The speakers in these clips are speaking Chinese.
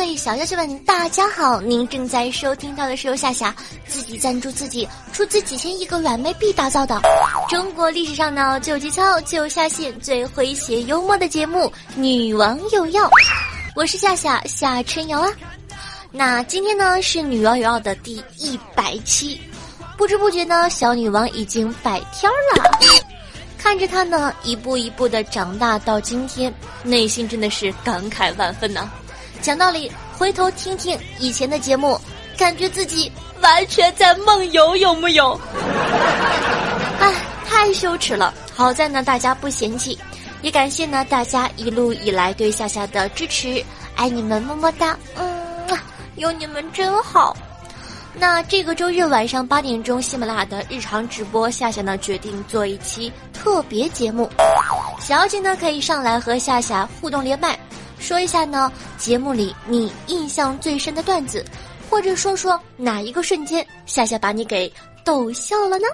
各位小妖精们，大家好！您正在收听到的是由夏夏自己赞助自己、出资几千亿个软妹币打造的中国历史上呢最有节操、就下线、最诙谐幽默的节目《女王有药》。我是夏夏夏春瑶啊。那今天呢是《女王有药》的第一百期，不知不觉呢，小女王已经百天了。看着她呢一步一步的长大到今天，内心真的是感慨万分呢、讲道理，回头听听以前的节目，感觉自己完全在梦游，有木有？唉，太羞耻了。好在呢，大家不嫌弃，也感谢呢大家一路以来对夏夏的支持，爱你们，么么哒，嗯，有你们真好。那这个周日晚上八点钟，喜马拉雅的日常直播，夏夏呢决定做一期特别节目，小姐呢可以上来和夏夏互动连麦，说一下呢节目里你印象最深的段子，或者说说哪一个瞬间夏夏把你给逗笑了呢？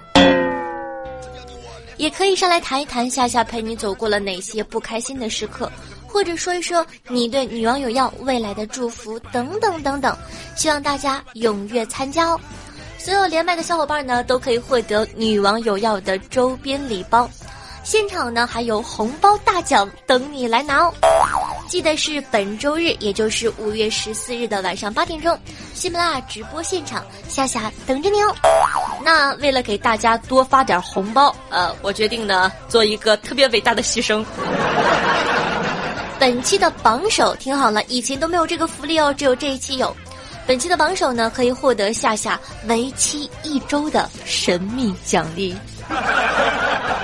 也可以上来谈一谈夏夏陪你走过了哪些不开心的时刻，或者说一说你对女王有要未来的祝福等等等等，希望大家踊跃参加哦。所有连麦的小伙伴呢，都可以获得女王有要的周边礼包，现场呢还有红包大奖等你来拿哦。记得是本周日，也就是五月十四日的晚上八点钟，喜马拉雅直播现场，夏夏等着你哦。那为了给大家多发点红包，呃，我决定呢做一个特别伟大的牺牲。本期的榜首听好了，以前都没有这个福利哦，只有这一期有。本期的榜首呢，可以获得夏夏为期一周的神秘奖励。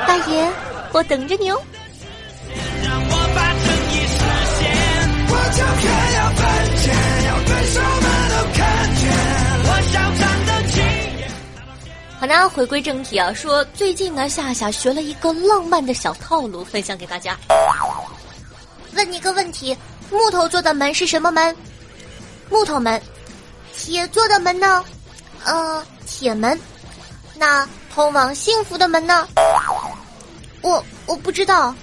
大爷，我等着你哦。好的，回归正题啊，说最近呢，夏夏学了一个浪漫的小套路，分享给大家。问你个问题：木头做的门是什么门？木头门。铁做的门呢？呃，铁门。那通往幸福的门呢？我我不知道，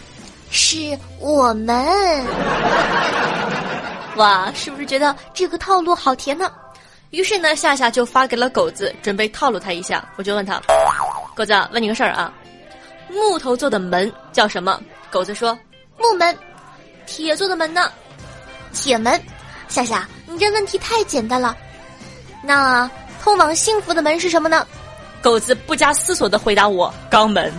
是我们。哇，是不是觉得这个套路好甜呢？于是呢，夏夏就发给了狗子，准备套路他一下。我就问他：“狗子，问你个事儿啊，木头做的门叫什么？”狗子说：“木门。”铁做的门呢？铁门。夏夏，你这问题太简单了。那通往幸福的门是什么呢？狗子不加思索的回答我：肛门。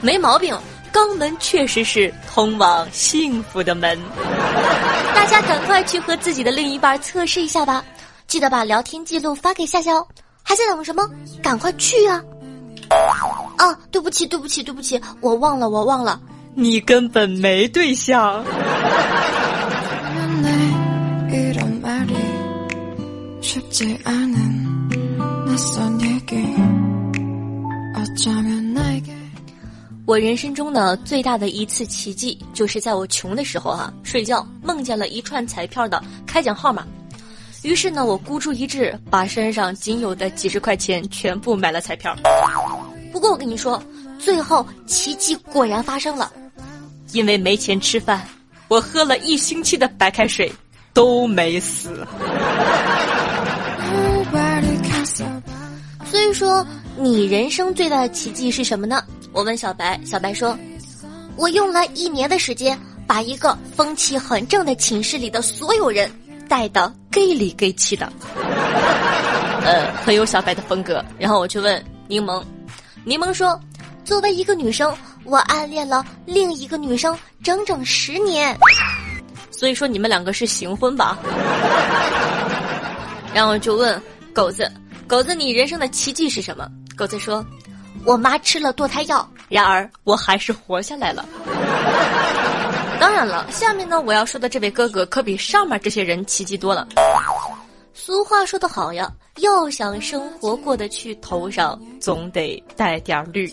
没毛病，肛门确实是通往幸福的门。大家赶快去和自己的另一半测试一下吧，记得把聊天记录发给夏夏哦。还在等什么？赶快去啊！啊，对不起，对不起，对不起，我忘了，我忘了。你根本没对象。我人生中呢最大的一次奇迹，就是在我穷的时候啊，睡觉梦见了一串彩票的开奖号码，于是呢，我孤注一掷，把身上仅有的几十块钱全部买了彩票。不过我跟你说，最后奇迹果然发生了，因为没钱吃饭，我喝了一星期的白开水都没死。所以说，你人生最大的奇迹是什么呢？我问小白，小白说：“我用了一年的时间，把一个风气很正的寝室里的所有人带的 gay 里 gay 气的。”呃，很有小白的风格。然后我去问柠檬，柠檬说：“作为一个女生，我暗恋了另一个女生整整十年。所以说你们两个是行婚吧？然后就问狗子，狗子你人生的奇迹是什么？狗子说，我妈吃了堕胎药，然而我还是活下来了。当然了，下面呢我要说的这位哥哥可比上面这些人奇迹多了。俗话说得好呀，要想生活过得去，头上总得带点绿。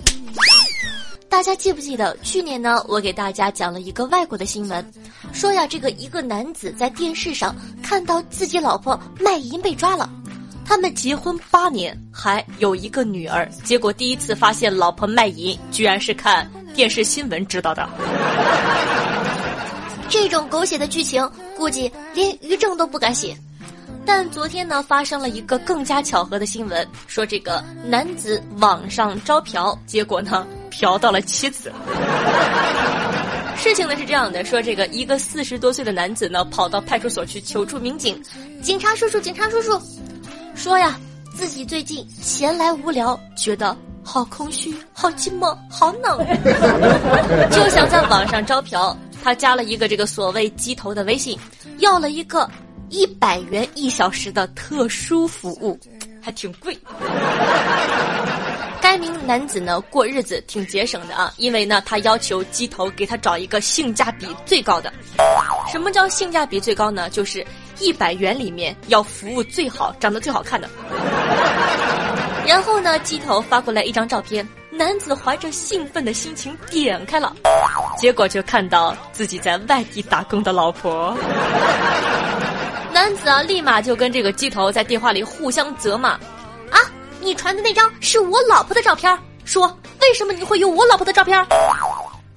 大家记不记得去年呢？我给大家讲了一个外国的新闻，说呀，这个一个男子在电视上看到自己老婆卖淫被抓了，他们结婚八年，还有一个女儿，结果第一次发现老婆卖淫，居然是看电视新闻知道的。这种狗血的剧情，估计连于正都不敢写。但昨天呢，发生了一个更加巧合的新闻，说这个男子网上招嫖，结果呢，嫖到了妻子。事情呢是这样的，说这个一个四十多岁的男子呢，跑到派出所去求助民警，警察叔叔，警察叔叔，说呀，自己最近闲来无聊，觉得好空虚，好寂寞，好冷，就想在网上招嫖。他加了一个这个所谓鸡头的微信，要了一个。一百元一小时的特殊服务，还挺贵。该名男子呢过日子挺节省的啊，因为呢他要求鸡头给他找一个性价比最高的。什么叫性价比最高呢？就是一百元里面要服务最好、长得最好看的。然后呢，鸡头发过来一张照片，男子怀着兴奋的心情点开了，结果就看到自己在外地打工的老婆。男子啊，立马就跟这个鸡头在电话里互相责骂，啊，你传的那张是我老婆的照片，说为什么你会有我老婆的照片？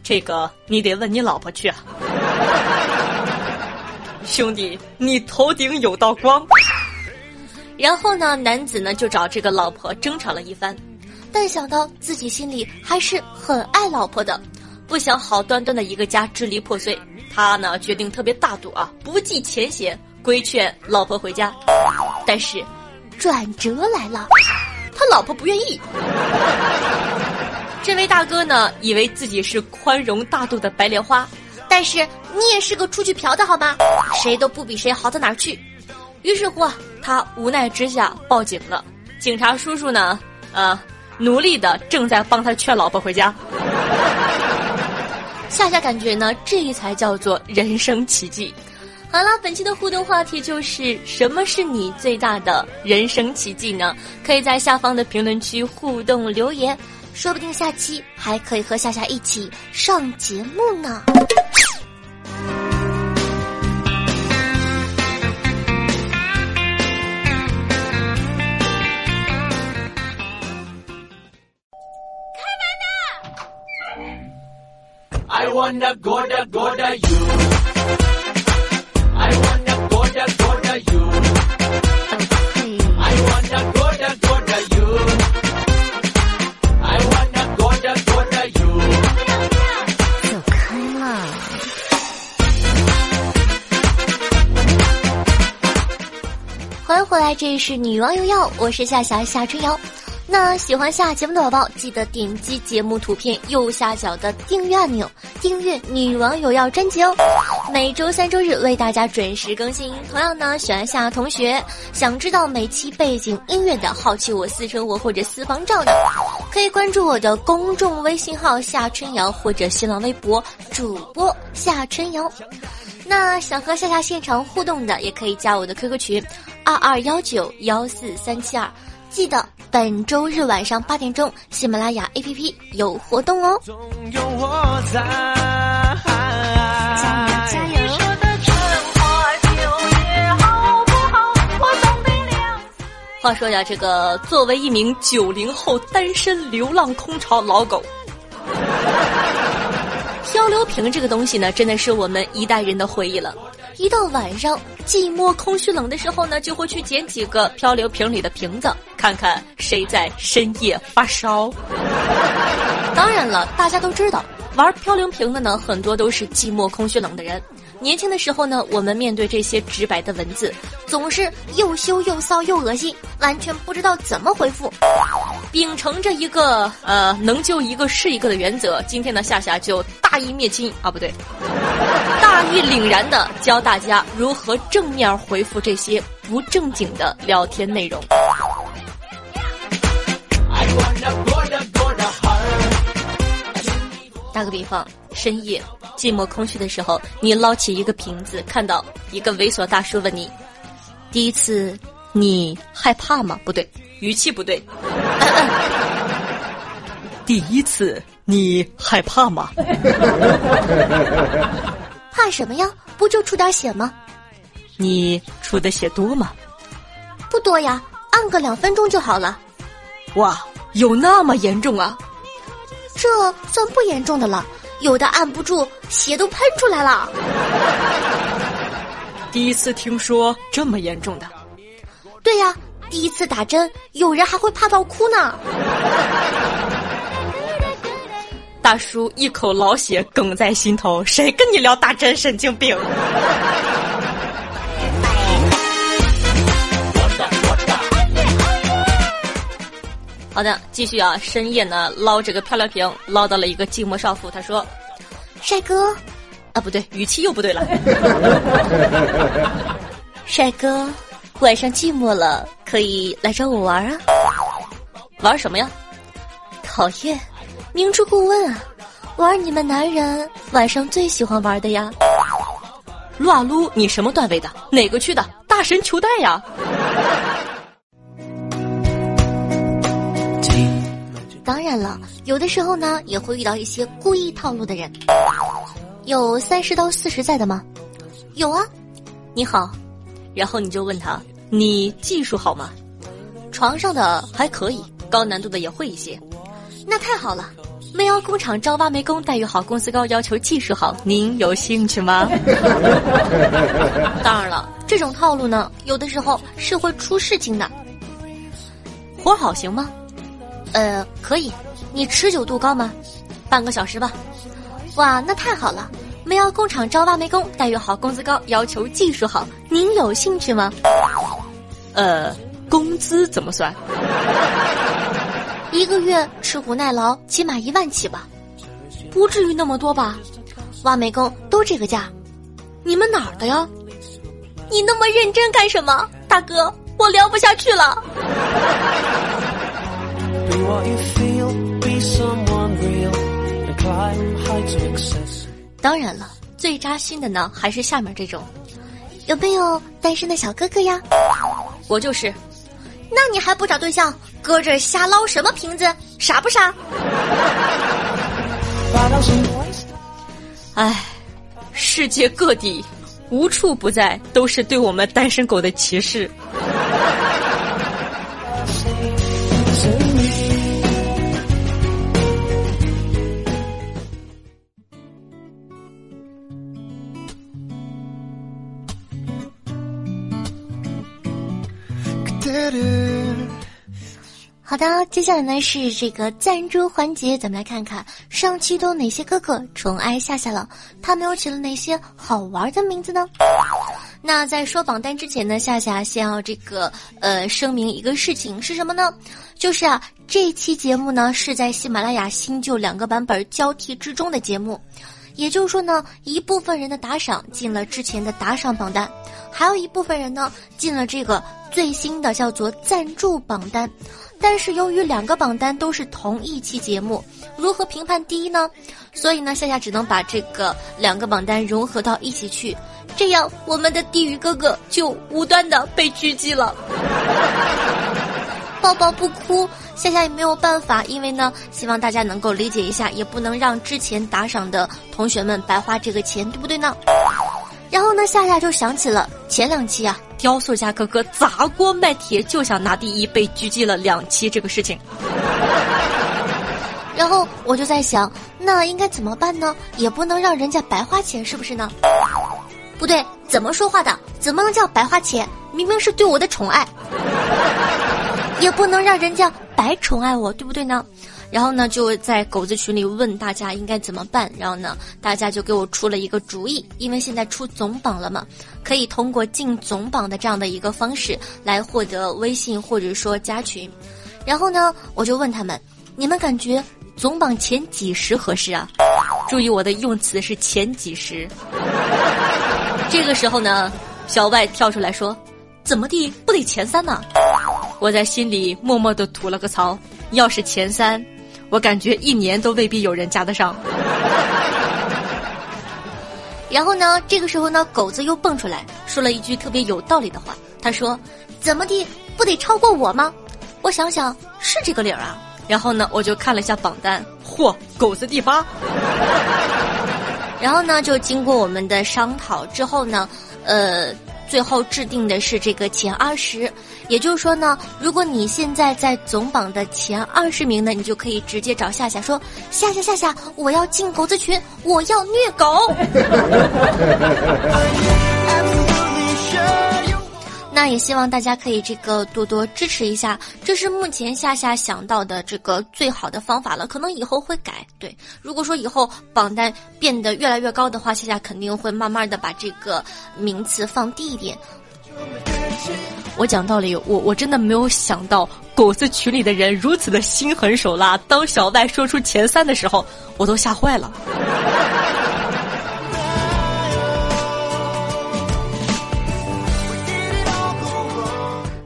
这个你得问你老婆去啊。兄弟，你头顶有道光。然后呢，男子呢就找这个老婆争吵了一番，但想到自己心里还是很爱老婆的，不想好端端的一个家支离破碎，他呢决定特别大度啊，不计前嫌。规劝老婆回家，但是转折来了，他老婆不愿意。这位大哥呢，以为自己是宽容大度的白莲花，但是你也是个出去嫖的好吗？谁都不比谁好到哪儿去。于是乎，他无奈之下报警了。警察叔叔呢，呃，努力的正在帮他劝老婆回家。夏夏感觉呢，这才叫做人生奇迹。好了，本期的互动话题就是什么是你最大的人生奇迹呢？可以在下方的评论区互动留言，说不定下期还可以和夏夏一起上节目呢。开门的！I wanna go to go to you。欢迎回来，这里是女王有药，我是夏霞夏春瑶。那喜欢下节目的宝宝，记得点击节目图片右下角的订阅按钮，订阅女王有药专辑哦。每周三、周日为大家准时更新。同样呢，喜欢夏同学，想知道每期背景音乐的好奇我私生活或者私房照的，可以关注我的公众微信号夏春瑶或者新浪微博主播夏春瑶。那想和夏夏现场互动的，也可以加我的 QQ 群，二二幺九幺四三七二。记得本周日晚上八点钟，喜马拉雅 APP 有活动哦。加油！话说呀，这个作为一名九零后单身流浪空巢老狗。漂流瓶这个东西呢，真的是我们一代人的回忆了。一到晚上寂寞、空虚、冷的时候呢，就会去捡几个漂流瓶里的瓶子，看看谁在深夜发烧。当然了，大家都知道，玩漂流瓶的呢，很多都是寂寞、空虚、冷的人。年轻的时候呢，我们面对这些直白的文字，总是又羞又臊又恶心，完全不知道怎么回复。秉承着一个呃能救一个是一个的原则，今天的夏夏就大义灭亲啊，不对，大义凛然的教大家如何正面回复这些不正经的聊天内容。打个比方，深夜寂寞空虚的时候，你捞起一个瓶子，看到一个猥琐大叔问你：“第一次你害怕吗？”不对，语气不对。第一次你害怕吗？怕什么呀？不就出点血吗？你出的血多吗？不多呀，按个两分钟就好了。哇，有那么严重啊？这算不严重的了，有的按不住，血都喷出来了。第一次听说这么严重的。对呀，第一次打针，有人还会怕到哭呢。大叔一口老血哽在心头，谁跟你聊打针？神经病。好的，继续啊！深夜呢，捞这个漂亮瓶，捞到了一个寂寞少妇。他说：“帅哥，啊，不对，语气又不对了。帅哥，晚上寂寞了，可以来找我玩啊？玩什么呀？讨厌，明知故问啊！玩你们男人晚上最喜欢玩的呀！撸啊撸，你什么段位的？哪个区的？大神求带呀！”当然了，有的时候呢，也会遇到一些故意套路的人。有三十到四十在的吗？有啊。你好，然后你就问他，你技术好吗？床上的还可以，高难度的也会一些。那太好了。煤窑工厂招挖煤工，待遇好，工资高，要求技术好。您有兴趣吗？当然了，这种套路呢，有的时候是会出事情的。活好行吗？呃，可以，你持久度高吗？半个小时吧。哇，那太好了！煤窑工厂招挖煤工，待遇好，工资高，要求技术好。您有兴趣吗？呃，工资怎么算？一个月吃苦耐劳，起码一万起吧。不至于那么多吧？挖煤工都这个价。你们哪儿的呀？你那么认真干什么，大哥？我聊不下去了。当然了，最扎心的呢，还是下面这种，有没有单身的小哥哥呀？我就是，那你还不找对象，搁这瞎捞什么瓶子？傻不傻？哎，世界各地无处不在，都是对我们单身狗的歧视。好的，接下来呢是这个赞助环节，咱们来看看上期都哪些哥哥宠爱夏夏了，他们又起了哪些好玩的名字呢？那在说榜单之前呢，夏夏先要这个呃声明一个事情是什么呢？就是啊，这期节目呢是在喜马拉雅新旧两个版本交替之中的节目。也就是说呢，一部分人的打赏进了之前的打赏榜单，还有一部分人呢进了这个最新的叫做赞助榜单。但是由于两个榜单都是同一期节目，如何评判第一呢？所以呢，夏夏只能把这个两个榜单融合到一起去，这样我们的地狱哥哥就无端的被狙击了。抱抱不哭。夏夏也没有办法，因为呢，希望大家能够理解一下，也不能让之前打赏的同学们白花这个钱，对不对呢？然后呢，夏夏就想起了前两期啊，雕塑家哥哥砸锅卖铁就想拿第一，被狙击了两期这个事情。然后我就在想，那应该怎么办呢？也不能让人家白花钱，是不是呢？不对，怎么说话的？怎么能叫白花钱？明明是对我的宠爱。也不能让人家白宠爱我，对不对呢？然后呢就在狗子群里问大家应该怎么办，然后呢大家就给我出了一个主意，因为现在出总榜了嘛，可以通过进总榜的这样的一个方式来获得微信或者说加群，然后呢我就问他们，你们感觉总榜前几十合适啊？注意我的用词是前几十。这个时候呢，小外跳出来说：“怎么地不得前三呢？”我在心里默默的吐了个槽。要是前三，我感觉一年都未必有人加得上。然后呢，这个时候呢，狗子又蹦出来说了一句特别有道理的话。他说：“怎么地不得超过我吗？”我想想是这个理儿啊。然后呢，我就看了一下榜单，嚯，狗子第八。然后呢，就经过我们的商讨之后呢，呃，最后制定的是这个前二十。也就是说呢，如果你现在在总榜的前二十名呢，你就可以直接找夏夏说：“夏夏夏夏，我要进狗子群，我要虐狗。”那也希望大家可以这个多多支持一下，这是目前夏夏想到的这个最好的方法了。可能以后会改。对，如果说以后榜单变得越来越高的话，夏夏肯定会慢慢的把这个名次放低一点。我讲道理，我我真的没有想到狗子群里的人如此的心狠手辣。当小外说出前三的时候，我都吓坏了。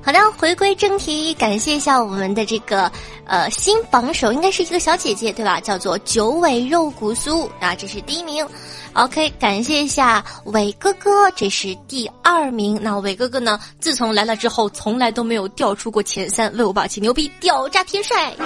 好的，回归正题，感谢一下我们的这个呃新榜首，应该是一个小姐姐对吧？叫做九尾肉骨酥啊，这是第一名。OK，感谢一下伟哥哥，这是第二名。那伟哥哥呢？自从来了之后，从来都没有掉出过前三，为我霸气牛逼，屌炸天帅。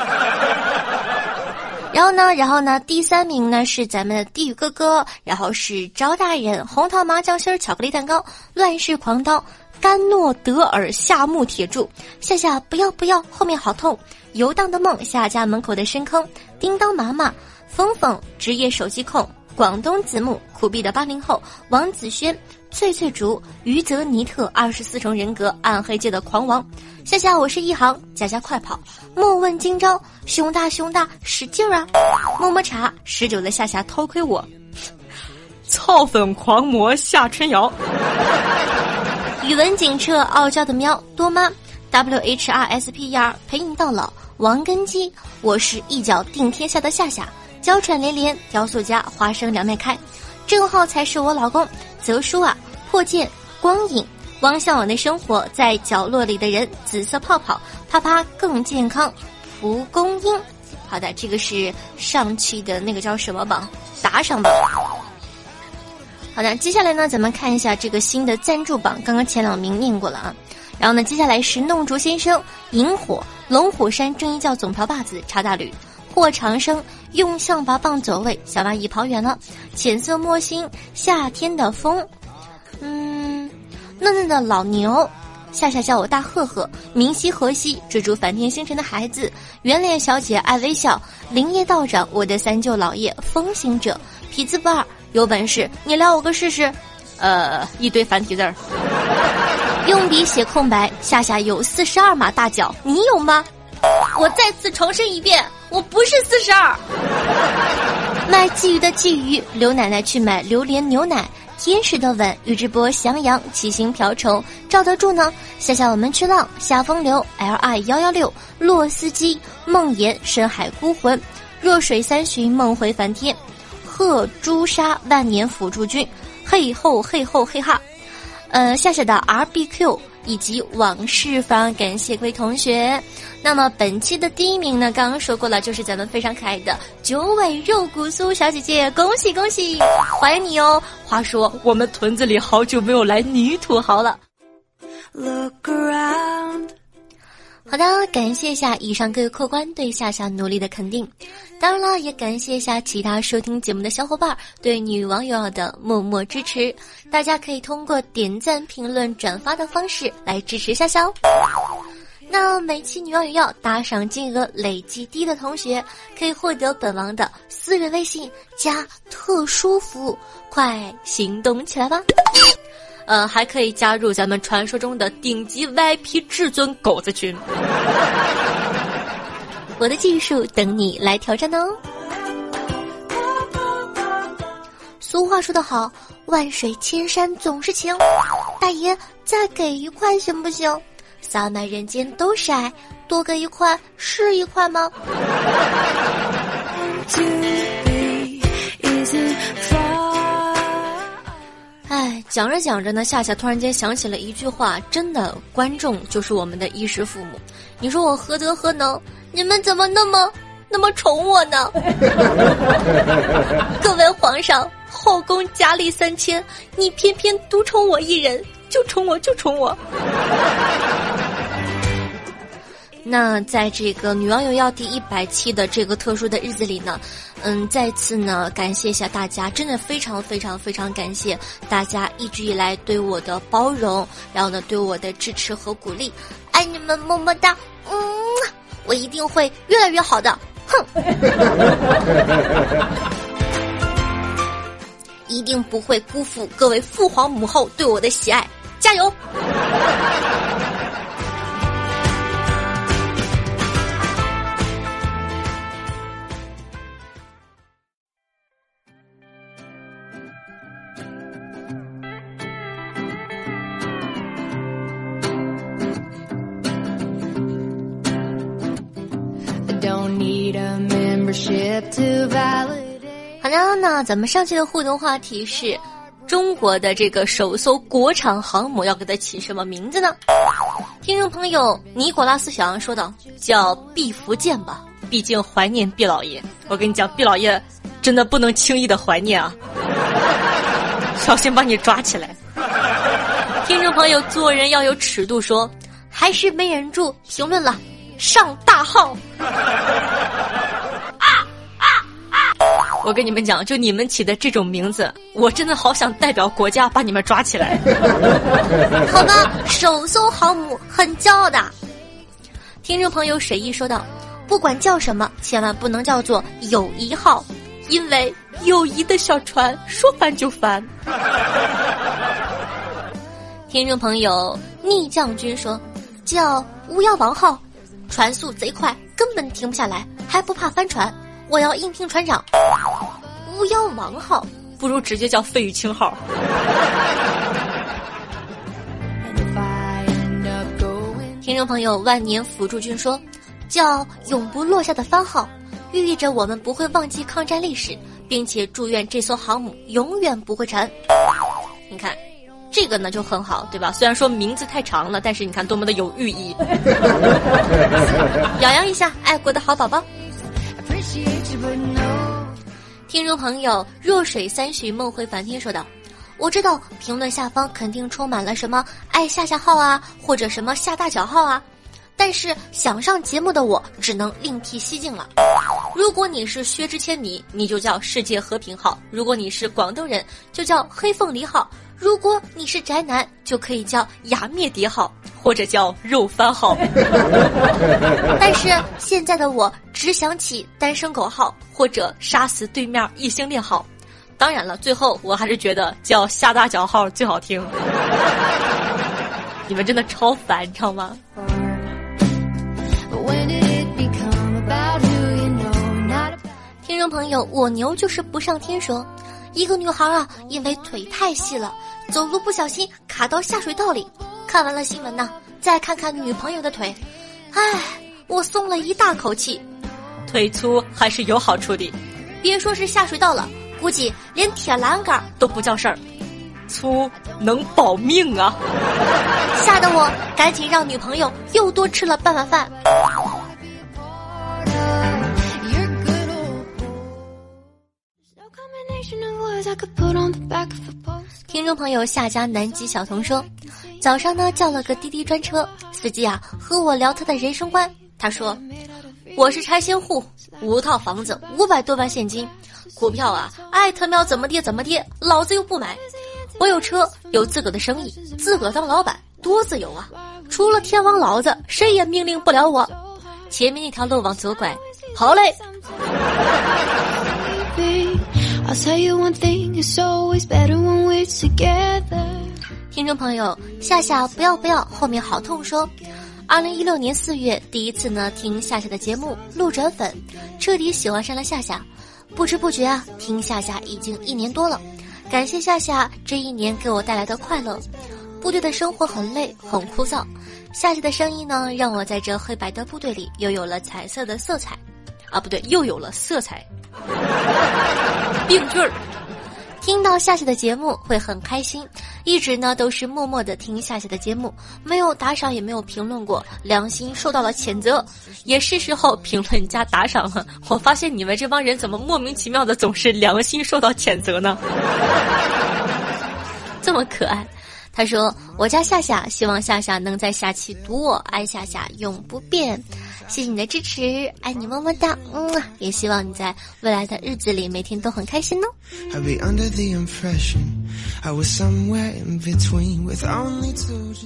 然后呢，然后呢，第三名呢是咱们的地狱哥哥，然后是招大人，红桃麻酱心巧克力蛋糕，乱世狂刀，甘诺德尔夏木铁柱，夏夏不要不要，后面好痛，游荡的梦，夏家门口的深坑，叮当妈妈，峰峰职业手机控。广东子木苦逼的八零后。王子轩，翠翠竹余泽尼特二十四重人格暗黑界的狂王，夏夏我是一行佳佳快跑。莫问今朝熊大熊大使劲儿啊，么么茶十九的夏夏偷窥我，操粉狂魔夏春瑶，语文警澈傲娇的喵多妈 W H R S P E R 陪你到老王根基我是一脚定天下的夏夏。娇喘连连，雕塑家花生两面开，郑浩才是我老公。泽叔啊，破剑光影，汪向往的生活在角落里的人，紫色泡泡，啪啪更健康。蒲公英，好的，这个是上期的那个叫什么榜打赏榜。好的，接下来呢，咱们看一下这个新的赞助榜，刚刚前两名念过了啊。然后呢，接下来是弄竹先生、萤火、龙虎山正一教总瓢把子、查大吕。霍长生用象拔蚌走位，小蚂蚁跑远了。浅色墨心，夏天的风。嗯，嫩嫩的老牛，夏夏叫我大赫赫。明夕河西，追逐梵天星辰的孩子。圆脸小姐爱微笑。林业道长，我的三舅老爷。风行者，痞子不二，有本事你撩我个试试。呃，一堆繁体字儿。用笔写空白。夏夏有四十二码大脚，你有吗？我再次重申一遍，我不是四十二。卖鲫鱼的鲫鱼，刘奶奶去买榴莲牛奶。天使的吻，宇智波翔阳，七星瓢虫，赵得住呢。夏夏我们去浪，夏风流，L I 幺幺六，洛斯基，梦魇，深海孤魂，弱水三巡，梦回梵天，贺朱砂，万年辅助君，嘿吼嘿吼嘿哈。呃，夏夏的 R B Q。以及往事方，感谢各位同学。那么本期的第一名呢，刚刚说过了，就是咱们非常可爱的九尾肉骨酥小姐姐，恭喜恭喜，欢迎你哦！话说我们屯子里好久没有来女土豪了。Look around。好的，感谢一下以上各位客官对夏夏努力的肯定，当然了，也感谢一下其他收听节目的小伙伴对女网友的默默支持。大家可以通过点赞、评论、转发的方式来支持夏夏哦。那每期女网友要打赏金额累计低的同学，可以获得本王的私人微信加特殊服务，快行动起来吧！呃，还可以加入咱们传说中的顶级 VIP 至尊狗子群。我的技术等你来挑战哦。俗话说得好，万水千山总是情。大爷，再给一块行不行？洒满人间都是爱，多给一块是一块吗？讲着讲着呢，夏夏突然间想起了一句话：真的，观众就是我们的衣食父母。你说我何德何能？你们怎么那么那么宠我呢？各位皇上。后宫佳丽三千，你偏偏独宠我一人，就宠我就宠我。那在这个女王有要第一百期的这个特殊的日子里呢，嗯，再次呢感谢一下大家，真的非常非常非常感谢大家一直以来对我的包容，然后呢对我的支持和鼓励，爱你们么么哒，嗯，我一定会越来越好的，哼。一定不会辜负各位父皇母后对我的喜爱，加油！好的，那咱们上期的互动话题是：中国的这个首艘国产航母要给它起什么名字呢？听众朋友尼古拉斯小杨说道：“叫毕福剑吧，毕竟怀念毕老爷。我跟你讲，毕老爷真的不能轻易的怀念啊，小心把你抓起来。”听众朋友做人要有尺度，说还是没忍住评论了，上大号。我跟你们讲，就你们起的这种名字，我真的好想代表国家把你们抓起来。好吧，首艘航母很骄傲的。听众朋友水一说道：“不管叫什么，千万不能叫做友谊号，因为友谊的小船说翻就翻。”听众朋友逆将军说：“叫巫妖王号，船速贼快，根本停不下来，还不怕翻船。”我要应聘船长，巫妖王号不如直接叫费玉清号。听众朋友万年辅助君说，叫永不落下的番号，寓意着我们不会忘记抗战历史，并且祝愿这艘航母永远不会沉。你看，这个呢就很好，对吧？虽然说名字太长了，但是你看多么的有寓意。表扬一下爱国的好宝宝。听众朋友，弱水三巡梦回梵天说道：“我知道评论下方肯定充满了什么爱下下号啊，或者什么下大脚号啊，但是想上节目的我只能另辟蹊径了。如果你是薛之谦迷，你就叫世界和平号；如果你是广东人，就叫黑凤梨号；如果你是宅男，就可以叫雅灭蝶号。”或者叫肉番号，但是现在的我只想起单身狗号或者杀死对面异性恋号。当然了，最后我还是觉得叫下大脚号最好听。你们真的超烦，你知道吗？众朋友，我牛就是不上天说，一个女孩啊，因为腿太细了，走路不小心卡到下水道里。看完了新闻呢，再看看女朋友的腿，唉，我松了一大口气。腿粗还是有好处的，别说是下水道了，估计连铁栏杆都不叫事儿。粗能保命啊！吓得我赶紧让女朋友又多吃了半碗饭。听众朋友，下家南极小童说，早上呢叫了个滴滴专车司机啊，和我聊他的人生观。他说，我是拆迁户，五套房子，五百多万现金，股票啊，爱他喵怎么跌怎么跌，老子又不买。我有车，有自个的生意，自个当老板，多自由啊！除了天王老子，谁也命令不了我。前面那条路往左拐，好嘞。听众朋友，夏夏不要不要，后面好痛说，二零一六年四月，第一次呢听夏夏的节目，路转粉，彻底喜欢上了夏夏。不知不觉啊，听夏夏已经一年多了。感谢夏夏这一年给我带来的快乐。部队的生活很累，很枯燥。夏夏的声音呢，让我在这黑白的部队里又有了彩色的色彩。啊，不对，又有了色彩。病句儿。听到夏夏的节目会很开心，一直呢都是默默的听夏夏的节目，没有打赏也没有评论过，良心受到了谴责，也是时候评论加打赏了。我发现你们这帮人怎么莫名其妙的总是良心受到谴责呢？这么可爱。他说：“我家夏夏，希望夏夏能在下期读我，爱夏夏永不变。谢谢你的支持，爱你么么哒，嗯，也希望你在未来的日子里每天都很开心哦。”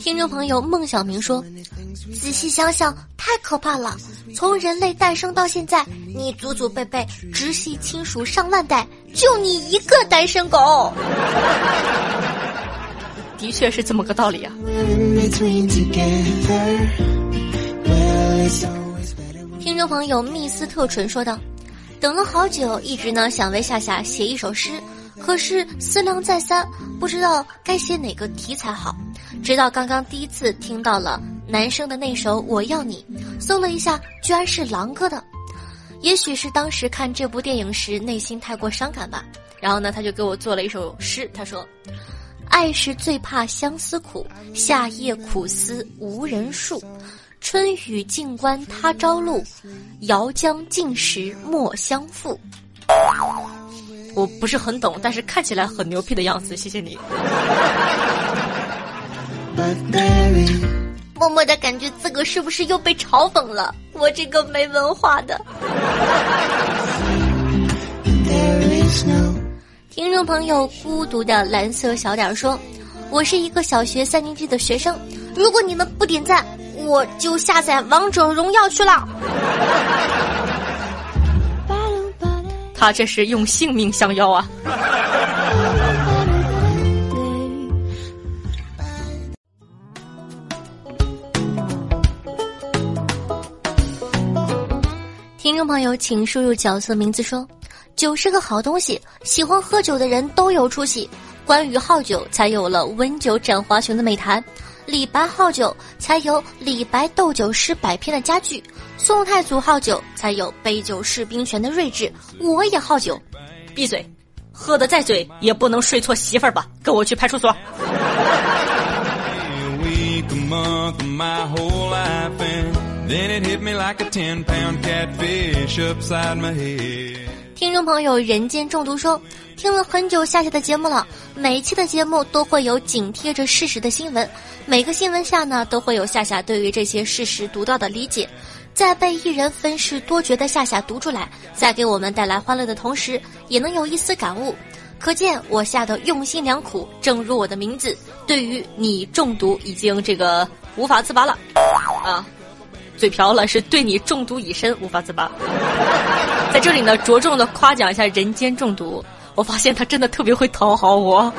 听众朋友孟小明说：“仔细想想，太可怕了！从人类诞生到现在，你祖祖辈辈直系亲属上万代，就你一个单身狗。”的确是这么个道理啊！听众朋友密斯特纯说道：“等了好久，一直呢想为夏夏写一首诗，可是思量再三，不知道该写哪个题材好。直到刚刚第一次听到了男生的那首《我要你》，搜了一下，居然是狼哥的。也许是当时看这部电影时内心太过伤感吧。然后呢，他就给我做了一首诗，他说。”爱是最怕相思苦，夏夜苦思无人诉。春雨静观他朝露，遥将尽时莫相负。我不是很懂，但是看起来很牛逼的样子，谢谢你。默默的感觉自个是不是又被嘲讽了？我这个没文化的。听众朋友，孤独的蓝色小点说：“我是一个小学三年级的学生，如果你们不点赞，我就下载王者荣耀去了。”他这是用性命相邀啊！听众朋友，请输入角色名字说。酒是个好东西，喜欢喝酒的人都有出息。关于好酒，才有了温酒斩华雄的美谈；李白好酒，才有李白斗酒诗百篇的佳句；宋太祖好酒，才有杯酒释兵权的睿智。我也好酒，闭嘴，喝的再醉也不能睡错媳妇儿吧？跟我去派出所。听众朋友，人间中毒说，听了很久夏夏的节目了，每一期的节目都会有紧贴着事实的新闻，每个新闻下呢都会有夏夏对于这些事实独到的理解，在被一人分饰多角的夏夏读出来，在给我们带来欢乐的同时，也能有一丝感悟，可见我下的用心良苦。正如我的名字，对于你中毒已经这个无法自拔了，啊。嘴瓢了，是对你中毒已深，无法自拔。在这里呢，着重的夸奖一下人间中毒。我发现他真的特别会讨好我，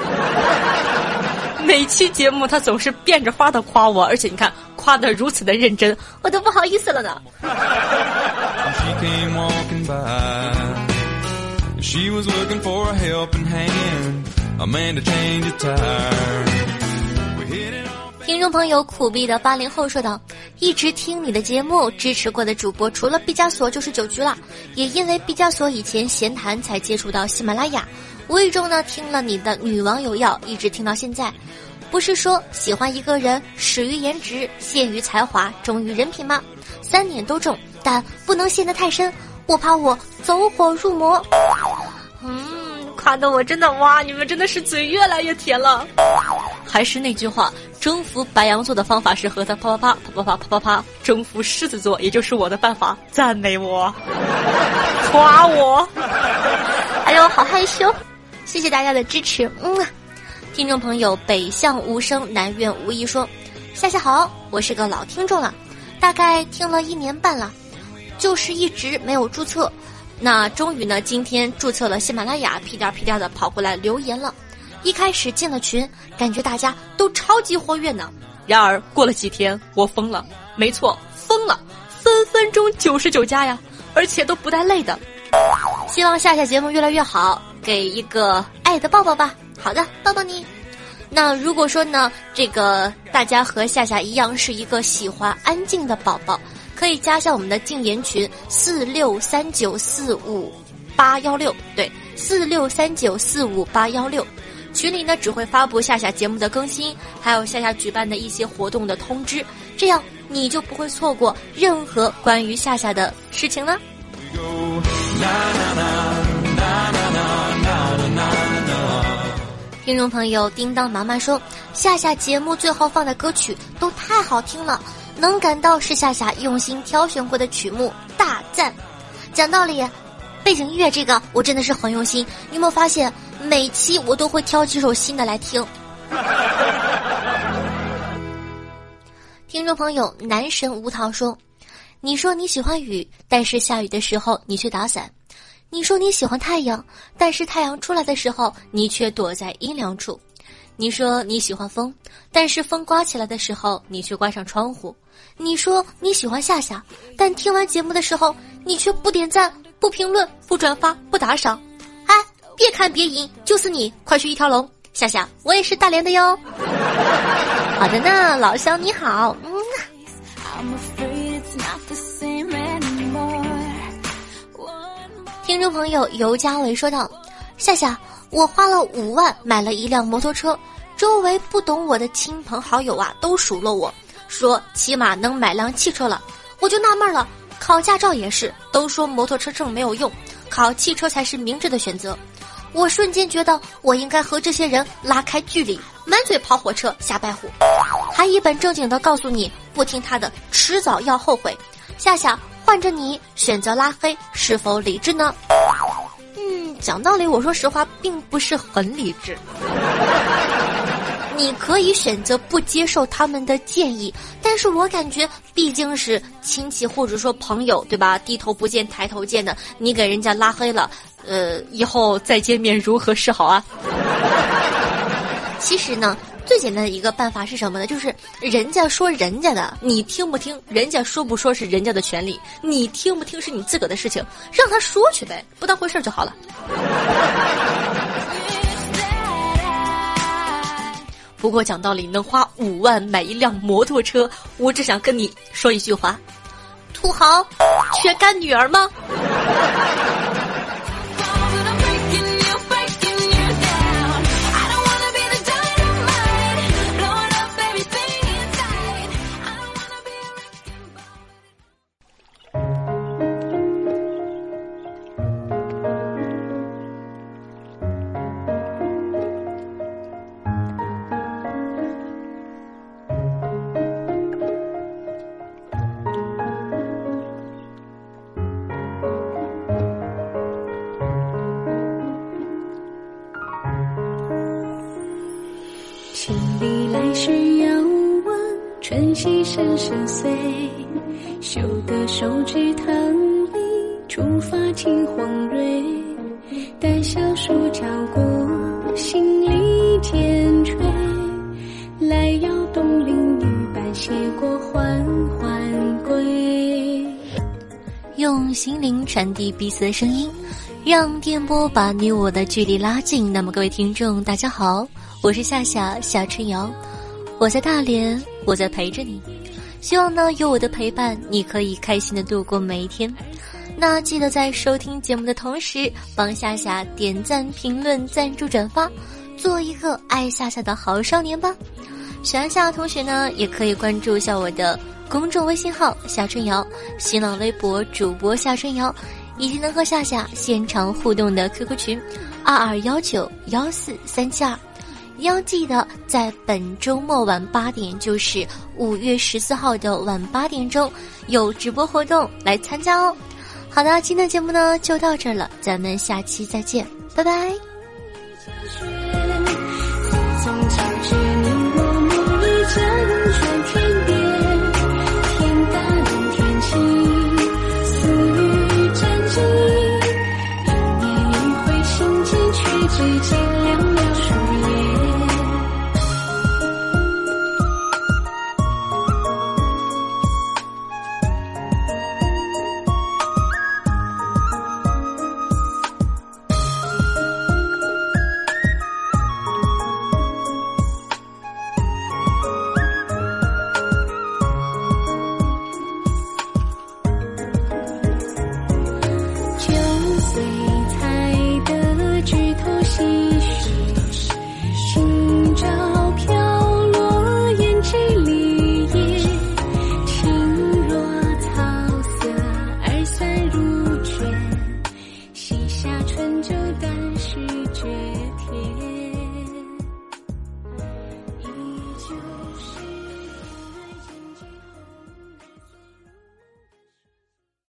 每期节目他总是变着花的夸我，而且你看夸的如此的认真，我都不好意思了呢。She came 听众朋友苦逼的八零后说道：“一直听你的节目，支持过的主播除了毕加索就是九局了。也因为毕加索以前闲谈才接触到喜马拉雅，无意中呢听了你的女网友要，一直听到现在。不是说喜欢一个人始于颜值，陷于才华，忠于人品吗？三点都中，但不能陷得太深，我怕我走火入魔。嗯，夸的我真的哇，你们真的是嘴越来越甜了。还是那句话。”征服白羊座的方法是和他啪啪啪啪啪啪啪啪啪征服狮子座，也就是我的办法。赞美我，夸我。哎呦，好害羞！谢谢大家的支持。嗯，听众朋友，北向无声，南苑无意说，夏夏好，我是个老听众了，大概听了一年半了，就是一直没有注册。那终于呢，今天注册了喜马拉雅，屁颠屁颠的跑过来留言了。一开始进了群，感觉大家都超级活跃呢。然而过了几天，我疯了，没错，疯了，分分钟九十九加呀，而且都不带累的。希望夏夏节目越来越好，给一个爱的抱抱吧。好的，抱抱你。那如果说呢，这个大家和夏夏一样是一个喜欢安静的宝宝，可以加下我们的禁言群四六三九四五八幺六，对，四六三九四五八幺六。群里呢只会发布夏夏节目的更新，还有夏夏举办的一些活动的通知，这样你就不会错过任何关于夏夏的事情了。听众朋友，叮当妈妈说，夏夏节目最后放的歌曲都太好听了，能感到是夏夏用心挑选过的曲目，大赞。讲道理，背景音乐这个我真的是很用心。你有没有发现，每期我都会挑几首新的来听？听众朋友，男神吴涛说，你说你喜欢雨，但是下雨的时候你却打伞。你说你喜欢太阳，但是太阳出来的时候，你却躲在阴凉处。你说你喜欢风，但是风刮起来的时候，你却关上窗户。你说你喜欢夏夏，但听完节目的时候，你却不点赞、不评论、不转发、不打赏。哎，别看别赢，就是你，快去一条龙！夏夏，我也是大连的哟。好的呢，老乡你好，嗯。听众朋友尤佳伟说道：“夏夏，我花了五万买了一辆摩托车，周围不懂我的亲朋好友啊都数落我，说起码能买辆汽车了。我就纳闷了，考驾照也是，都说摩托车证没有用，考汽车才是明智的选择。我瞬间觉得我应该和这些人拉开距离，满嘴跑火车瞎白虎，还一本正经的告诉你，不听他的，迟早要后悔。夏夏。”换着你选择拉黑，是否理智呢？嗯，讲道理，我说实话，并不是很理智。你可以选择不接受他们的建议，但是我感觉毕竟是亲戚或者说朋友，对吧？低头不见抬头见的，你给人家拉黑了，呃，以后再见面如何是好啊？其实呢。最简单的一个办法是什么呢？就是人家说人家的，你听不听？人家说不说是人家的权利，你听不听是你自个的事情，让他说去呗，不当回事就好了。不过讲道理，能花五万买一辆摩托车，我只想跟你说一句话：土豪缺干女儿吗？待小树交过，心里渐垂。来邀东邻女伴携过，缓缓归。用心灵传递彼此的声音，让电波把你我的距离拉近。那么，各位听众，大家好，我是夏夏夏春瑶。我在大连，我在陪着你。希望呢，有我的陪伴，你可以开心的度过每一天。那记得在收听节目的同时，帮夏夏点赞、评论、赞助、转发，做一个爱夏夏的好少年吧。喜欢夏夏同学呢，也可以关注一下我的公众微信号夏春瑶、新浪微博主播夏春瑶，以及能和夏夏现场互动的 QQ 群二二幺九幺四三七二。要记得在本周末晚八点，就是五月十四号的晚八点钟，有直播活动来参加哦。好的，今天的节目呢就到这了，咱们下期再见，拜拜。